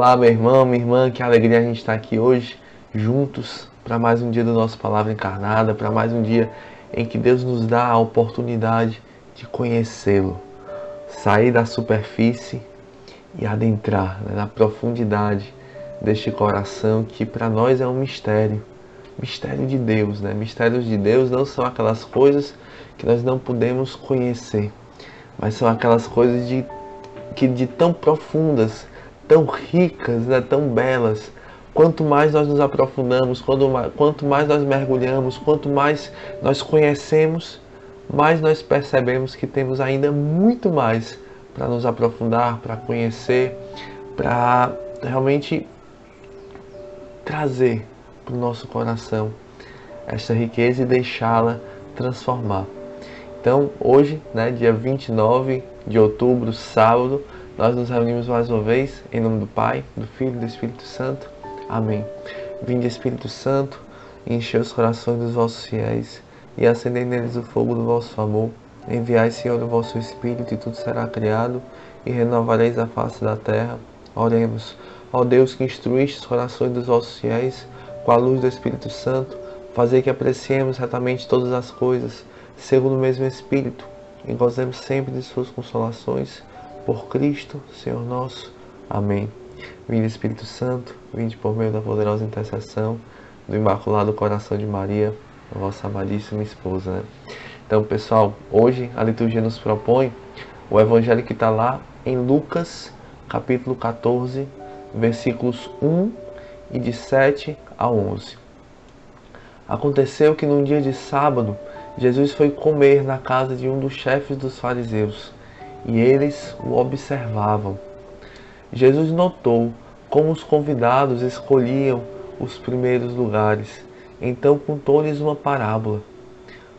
Olá, meu irmão, minha irmã, que alegria a gente estar aqui hoje juntos para mais um dia do nosso Palavra Encarnada, para mais um dia em que Deus nos dá a oportunidade de conhecê-lo, sair da superfície e adentrar né, na profundidade deste coração que para nós é um mistério, mistério de Deus, né? Mistérios de Deus não são aquelas coisas que nós não podemos conhecer, mas são aquelas coisas de que de tão profundas, tão ricas, né, tão belas. Quanto mais nós nos aprofundamos, quanto mais, nós mergulhamos, quanto mais nós conhecemos, mais nós percebemos que temos ainda muito mais para nos aprofundar, para conhecer, para realmente trazer para o nosso coração esta riqueza e deixá-la transformar. Então, hoje, né, dia 29 de outubro, sábado, nós nos reunimos mais uma vez em nome do Pai, do Filho e do Espírito Santo. Amém. Vinde, Espírito Santo, enchei os corações dos vossos fiéis e acendei neles o fogo do vosso amor. Enviai, Senhor, o vosso Espírito e tudo será criado e renovareis a face da terra. Oremos. Ó Deus que instruíste os corações dos vossos fiéis com a luz do Espírito Santo, fazei que apreciemos retamente todas as coisas, segundo o mesmo Espírito, e gozemos sempre de suas consolações, por Cristo, Senhor nosso. Amém. Vinde Espírito Santo, vinde por meio da poderosa intercessão do Imaculado Coração de Maria, vossa amadíssima esposa. Né? Então, pessoal, hoje a liturgia nos propõe o evangelho que está lá em Lucas, capítulo 14, versículos 1 e de 7 a 11. Aconteceu que num dia de sábado, Jesus foi comer na casa de um dos chefes dos fariseus, e eles o observavam. Jesus notou como os convidados escolhiam os primeiros lugares, então contou-lhes uma parábola.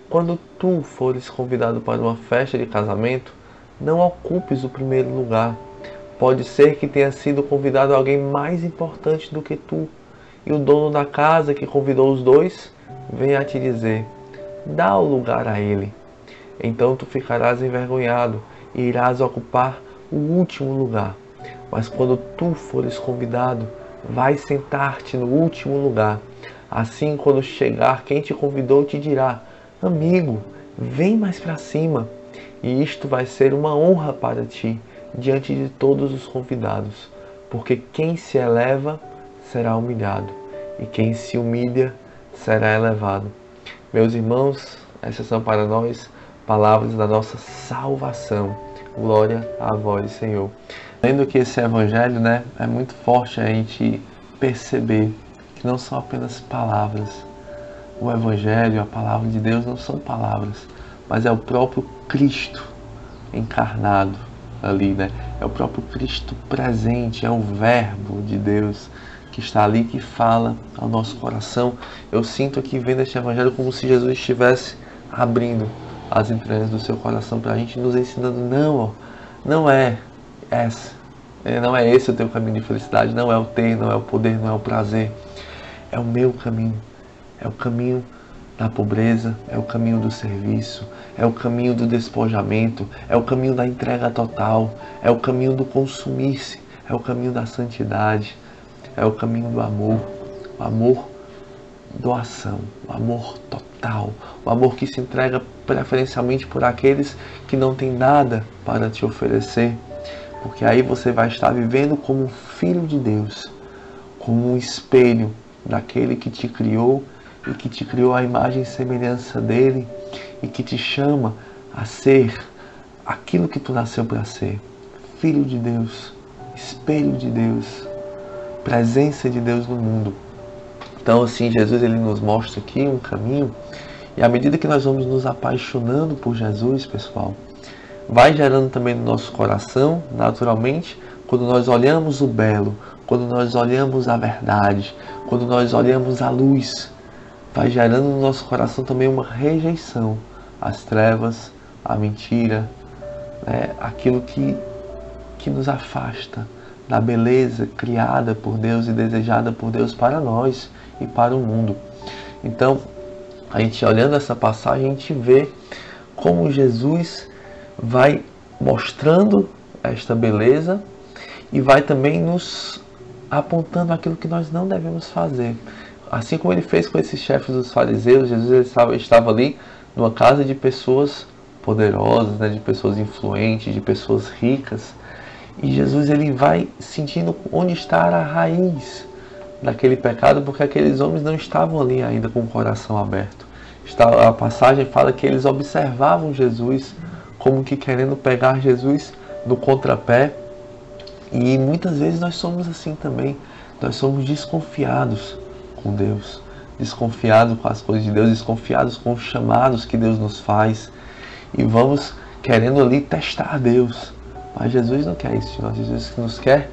Quando tu fores convidado para uma festa de casamento, não ocupes o primeiro lugar Pode ser que tenha sido convidado alguém mais importante do que tu, e o dono da casa que convidou os dois venha te dizer: dá o lugar a ele. Então tu ficarás envergonhado e irás ocupar o último lugar. Mas quando tu fores convidado, vai sentar-te no último lugar. Assim, quando chegar quem te convidou, te dirá: Amigo, vem mais para cima. E isto vai ser uma honra para ti diante de todos os convidados, porque quem se eleva será humilhado, e quem se humilha será elevado. Meus irmãos, essas são para nós palavras da nossa salvação. Glória a vós, Senhor. Lendo que esse evangelho, né, é muito forte a gente perceber que não são apenas palavras. O evangelho, a palavra de Deus não são palavras, mas é o próprio Cristo encarnado ali, né? É o próprio Cristo presente, é o Verbo de Deus que está ali, que fala ao nosso coração. Eu sinto aqui vendo este Evangelho como se Jesus estivesse abrindo as entranhas do seu coração para a gente, nos ensinando: não, não é essa, é, não é esse o teu caminho de felicidade, não é o ter, não é o poder, não é o prazer, é o meu caminho, é o caminho da pobreza, é o caminho do serviço, é o caminho do despojamento, é o caminho da entrega total, é o caminho do consumir-se, é o caminho da santidade, é o caminho do amor, o amor doação, o amor total, o amor que se entrega preferencialmente por aqueles que não têm nada para te oferecer, porque aí você vai estar vivendo como filho de Deus, como um espelho daquele que te criou e que te criou a imagem e semelhança dele e que te chama a ser aquilo que tu nasceu para ser. Filho de Deus, espelho de Deus, presença de Deus no mundo. Então, assim, Jesus ele nos mostra aqui um caminho e à medida que nós vamos nos apaixonando por Jesus, pessoal, vai gerando também no nosso coração, naturalmente, quando nós olhamos o belo, quando nós olhamos a verdade, quando nós olhamos a luz, vai gerando no nosso coração também uma rejeição às trevas, à mentira, né? aquilo que, que nos afasta da beleza criada por Deus e desejada por Deus para nós e para o mundo. Então, a gente olhando essa passagem, a gente vê como Jesus vai mostrando esta beleza e vai também nos apontando aquilo que nós não devemos fazer. Assim como ele fez com esses chefes dos fariseus, Jesus estava, estava ali numa casa de pessoas poderosas, né, de pessoas influentes, de pessoas ricas. E Jesus ele vai sentindo onde está a raiz daquele pecado, porque aqueles homens não estavam ali ainda com o coração aberto. A passagem fala que eles observavam Jesus como que querendo pegar Jesus no contrapé. E muitas vezes nós somos assim também. Nós somos desconfiados com Deus, desconfiados com as coisas de Deus, desconfiados com os chamados que Deus nos faz. E vamos querendo ali testar Deus. Mas Jesus não quer isso de nós. Jesus nos quer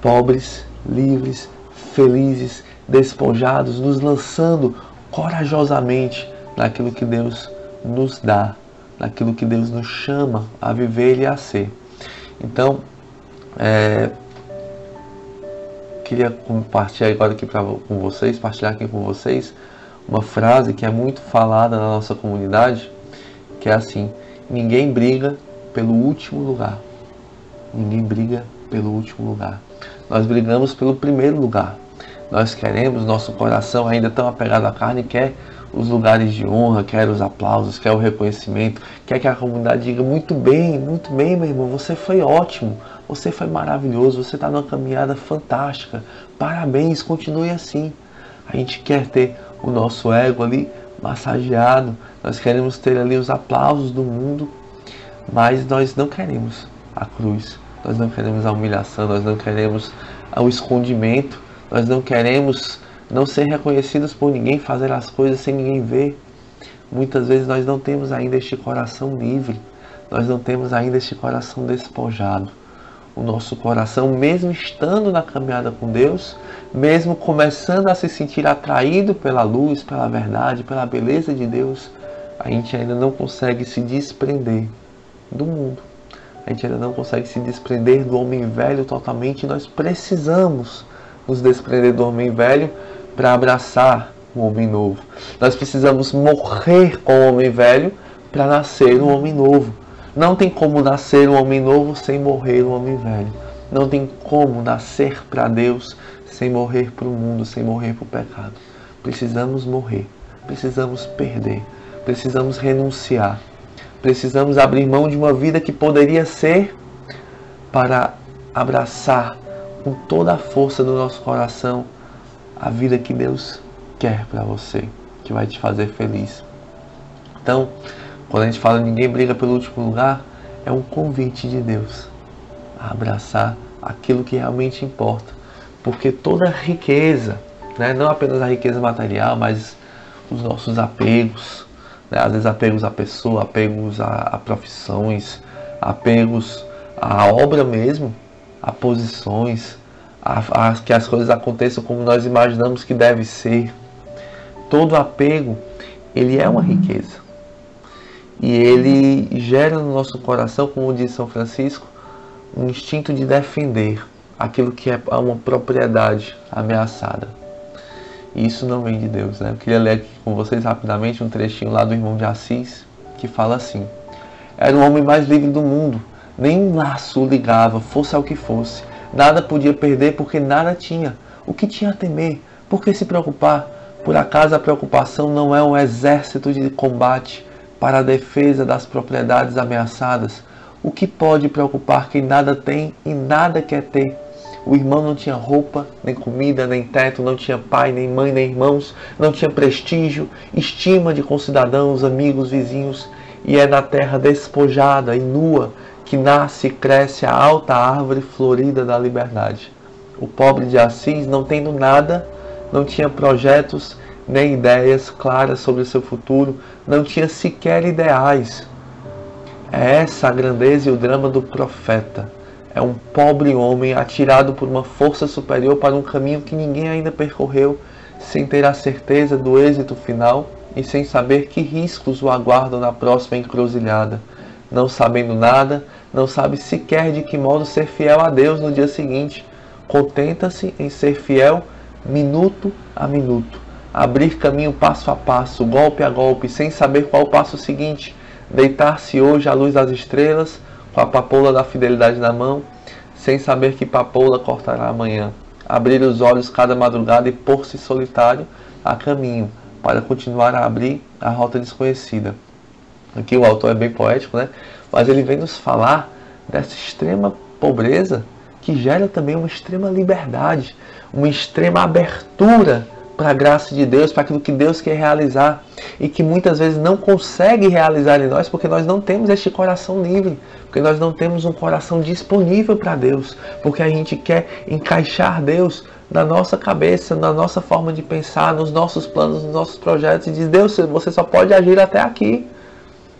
pobres, livres, felizes, despojados, nos lançando corajosamente naquilo que Deus nos dá, naquilo que Deus nos chama a viver e a ser. Então, é, queria compartilhar agora aqui pra, com vocês, partilhar aqui com vocês uma frase que é muito falada na nossa comunidade, que é assim: ninguém briga pelo último lugar. Ninguém briga pelo último lugar. Nós brigamos pelo primeiro lugar. Nós queremos, nosso coração ainda tão apegado à carne, quer os lugares de honra, quer os aplausos, quer o reconhecimento, quer que a comunidade diga muito bem, muito bem, meu irmão, você foi ótimo, você foi maravilhoso, você está numa caminhada fantástica, parabéns, continue assim. A gente quer ter o nosso ego ali massageado, nós queremos ter ali os aplausos do mundo, mas nós não queremos a cruz, nós não queremos a humilhação, nós não queremos o escondimento, nós não queremos não ser reconhecidos por ninguém, fazer as coisas sem ninguém ver. Muitas vezes nós não temos ainda este coração livre, nós não temos ainda este coração despojado. O nosso coração, mesmo estando na caminhada com Deus, mesmo começando a se sentir atraído pela luz, pela verdade, pela beleza de Deus, a gente ainda não consegue se desprender do mundo. A gente ainda não consegue se desprender do homem velho totalmente. Nós precisamos nos desprender do homem velho para abraçar o homem novo. Nós precisamos morrer com o homem velho para nascer um homem novo. Não tem como nascer um homem novo sem morrer um homem velho. Não tem como nascer para Deus sem morrer para o mundo, sem morrer para o pecado. Precisamos morrer, precisamos perder, precisamos renunciar, precisamos abrir mão de uma vida que poderia ser para abraçar com toda a força do nosso coração a vida que Deus quer para você, que vai te fazer feliz. Então, quando a gente fala ninguém briga pelo último lugar, é um convite de Deus a abraçar aquilo que realmente importa. Porque toda riqueza, né, não apenas a riqueza material, mas os nossos apegos, né, às vezes apegos à pessoa, apegos a, a profissões, apegos à obra mesmo, a posições, a, a, que as coisas aconteçam como nós imaginamos que deve ser. Todo apego, ele é uma riqueza. E ele gera no nosso coração, como diz São Francisco, um instinto de defender aquilo que é uma propriedade ameaçada. E isso não vem de Deus, né? Eu queria ler aqui com vocês rapidamente um trechinho lá do irmão de Assis, que fala assim: Era o homem mais livre do mundo, nenhum laço ligava, fosse ao que fosse. Nada podia perder porque nada tinha. O que tinha a temer? Por que se preocupar? Por acaso a preocupação não é um exército de combate para a defesa das propriedades ameaçadas? O que pode preocupar quem nada tem e nada quer ter? O irmão não tinha roupa, nem comida, nem teto, não tinha pai, nem mãe, nem irmãos, não tinha prestígio, estima de concidadãos, amigos, vizinhos, e é na terra despojada e nua que nasce e cresce a alta árvore florida da liberdade. O pobre de Assis, não tendo nada, não tinha projetos nem ideias claras sobre o seu futuro, não tinha sequer ideais. É essa a grandeza e o drama do profeta. É um pobre homem atirado por uma força superior para um caminho que ninguém ainda percorreu, sem ter a certeza do êxito final e sem saber que riscos o aguardam na próxima encruzilhada. Não sabendo nada, não sabe sequer de que modo ser fiel a Deus no dia seguinte. Contenta-se em ser fiel minuto a minuto, abrir caminho passo a passo, golpe a golpe, sem saber qual o passo seguinte, deitar-se hoje à luz das estrelas, com a papoula da fidelidade na mão, sem saber que papoula cortará amanhã. abrir os olhos cada madrugada e pôr-se solitário a caminho, para continuar a abrir a rota desconhecida. Aqui o autor é bem poético, né? Mas ele vem nos falar dessa extrema pobreza que gera também uma extrema liberdade, uma extrema abertura para a graça de Deus, para aquilo que Deus quer realizar e que muitas vezes não consegue realizar em nós porque nós não temos este coração livre, porque nós não temos um coração disponível para Deus, porque a gente quer encaixar Deus na nossa cabeça, na nossa forma de pensar, nos nossos planos, nos nossos projetos e diz: Deus, você só pode agir até aqui.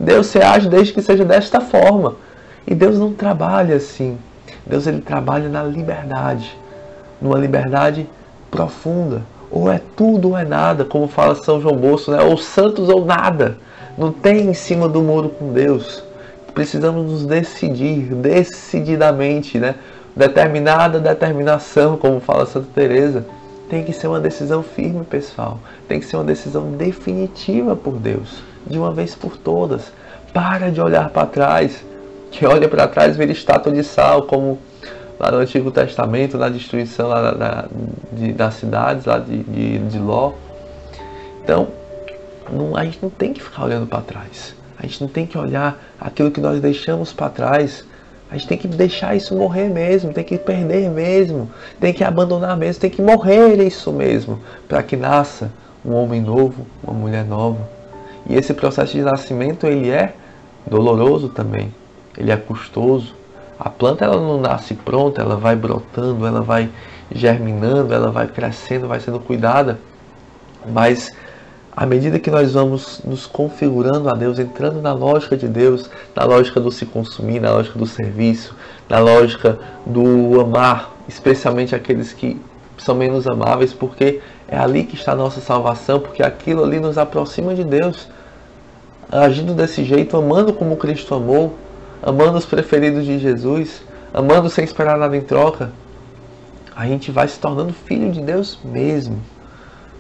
Deus, você age desde que seja desta forma. E Deus não trabalha assim. Deus ele trabalha na liberdade, numa liberdade profunda. Ou é tudo ou é nada, como fala São João Bosco, né? ou santos ou nada. Não tem em cima do muro com Deus. Precisamos nos decidir decididamente, né? Determinada determinação, como fala Santa Teresa. Tem que ser uma decisão firme, pessoal. Tem que ser uma decisão definitiva por Deus, de uma vez por todas. Para de olhar para trás que olha para trás vira estátua de sal, como lá no Antigo Testamento, na destruição lá da, de, das cidades lá de, de, de Ló. Então, não, a gente não tem que ficar olhando para trás. A gente não tem que olhar aquilo que nós deixamos para trás. A gente tem que deixar isso morrer mesmo, tem que perder mesmo, tem que abandonar mesmo, tem que morrer isso mesmo, para que nasça um homem novo, uma mulher nova. E esse processo de nascimento ele é doloroso também, ele é custoso. A planta ela não nasce pronta, ela vai brotando, ela vai germinando, ela vai crescendo, vai sendo cuidada. Mas à medida que nós vamos nos configurando a Deus, entrando na lógica de Deus, na lógica do se consumir, na lógica do serviço, na lógica do amar, especialmente aqueles que são menos amáveis, porque é ali que está a nossa salvação, porque aquilo ali nos aproxima de Deus. Agindo desse jeito, amando como Cristo amou, amando os preferidos de Jesus, amando sem esperar nada em troca, a gente vai se tornando filho de Deus mesmo.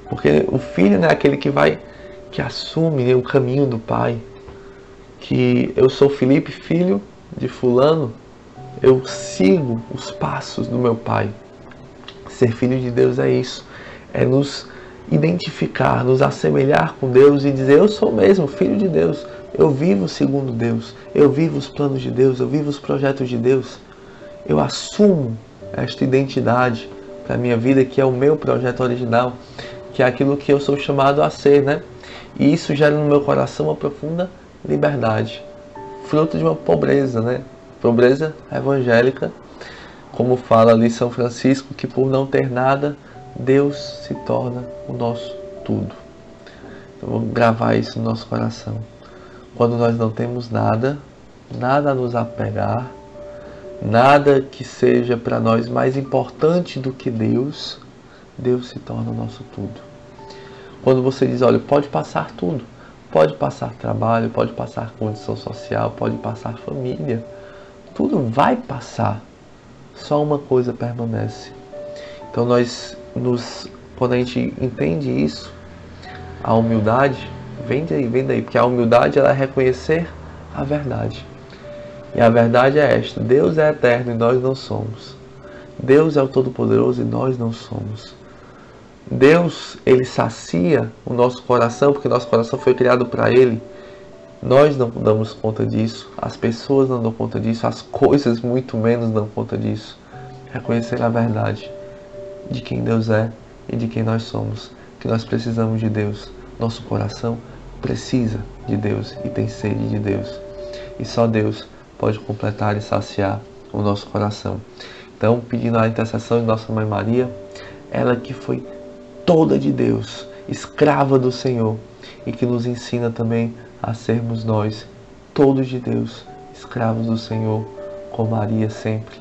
Porque o filho é aquele que vai, que assume o caminho do Pai. Que eu sou Felipe, filho de Fulano, eu sigo os passos do meu Pai. Ser filho de Deus é isso, é nos identificar, nos assemelhar com Deus e dizer: Eu sou mesmo filho de Deus, eu vivo segundo Deus, eu vivo os planos de Deus, eu vivo os projetos de Deus. Eu assumo esta identidade para a minha vida, que é o meu projeto original, que é aquilo que eu sou chamado a ser, né? E isso gera no meu coração uma profunda liberdade, fruto de uma pobreza, né? Pobreza evangélica, como fala ali São Francisco, que por não ter nada, Deus se torna o nosso tudo. Então vamos gravar isso no nosso coração. Quando nós não temos nada, nada a nos apegar, nada que seja para nós mais importante do que Deus, Deus se torna o nosso tudo. Quando você diz, olha, pode passar tudo, pode passar trabalho, pode passar condição social, pode passar família, tudo vai passar. Só uma coisa permanece. Então nós nos quando a gente entende isso, a humildade, Vem daí, vem daí, porque a humildade ela é reconhecer a verdade. E a verdade é esta: Deus é eterno e nós não somos. Deus é o Todo-Poderoso e nós não somos. Deus, ele sacia o nosso coração, porque nosso coração foi criado para ele. Nós não damos conta disso, as pessoas não dão conta disso, as coisas muito menos dão conta disso. Reconhecer a verdade de quem Deus é e de quem nós somos, que nós precisamos de Deus. Nosso coração precisa de Deus e tem sede de Deus. E só Deus pode completar e saciar o nosso coração. Então, pedindo a intercessão de Nossa Mãe Maria, ela que foi toda de Deus, escrava do Senhor, e que nos ensina também a sermos nós, todos de Deus, escravos do Senhor, com Maria sempre.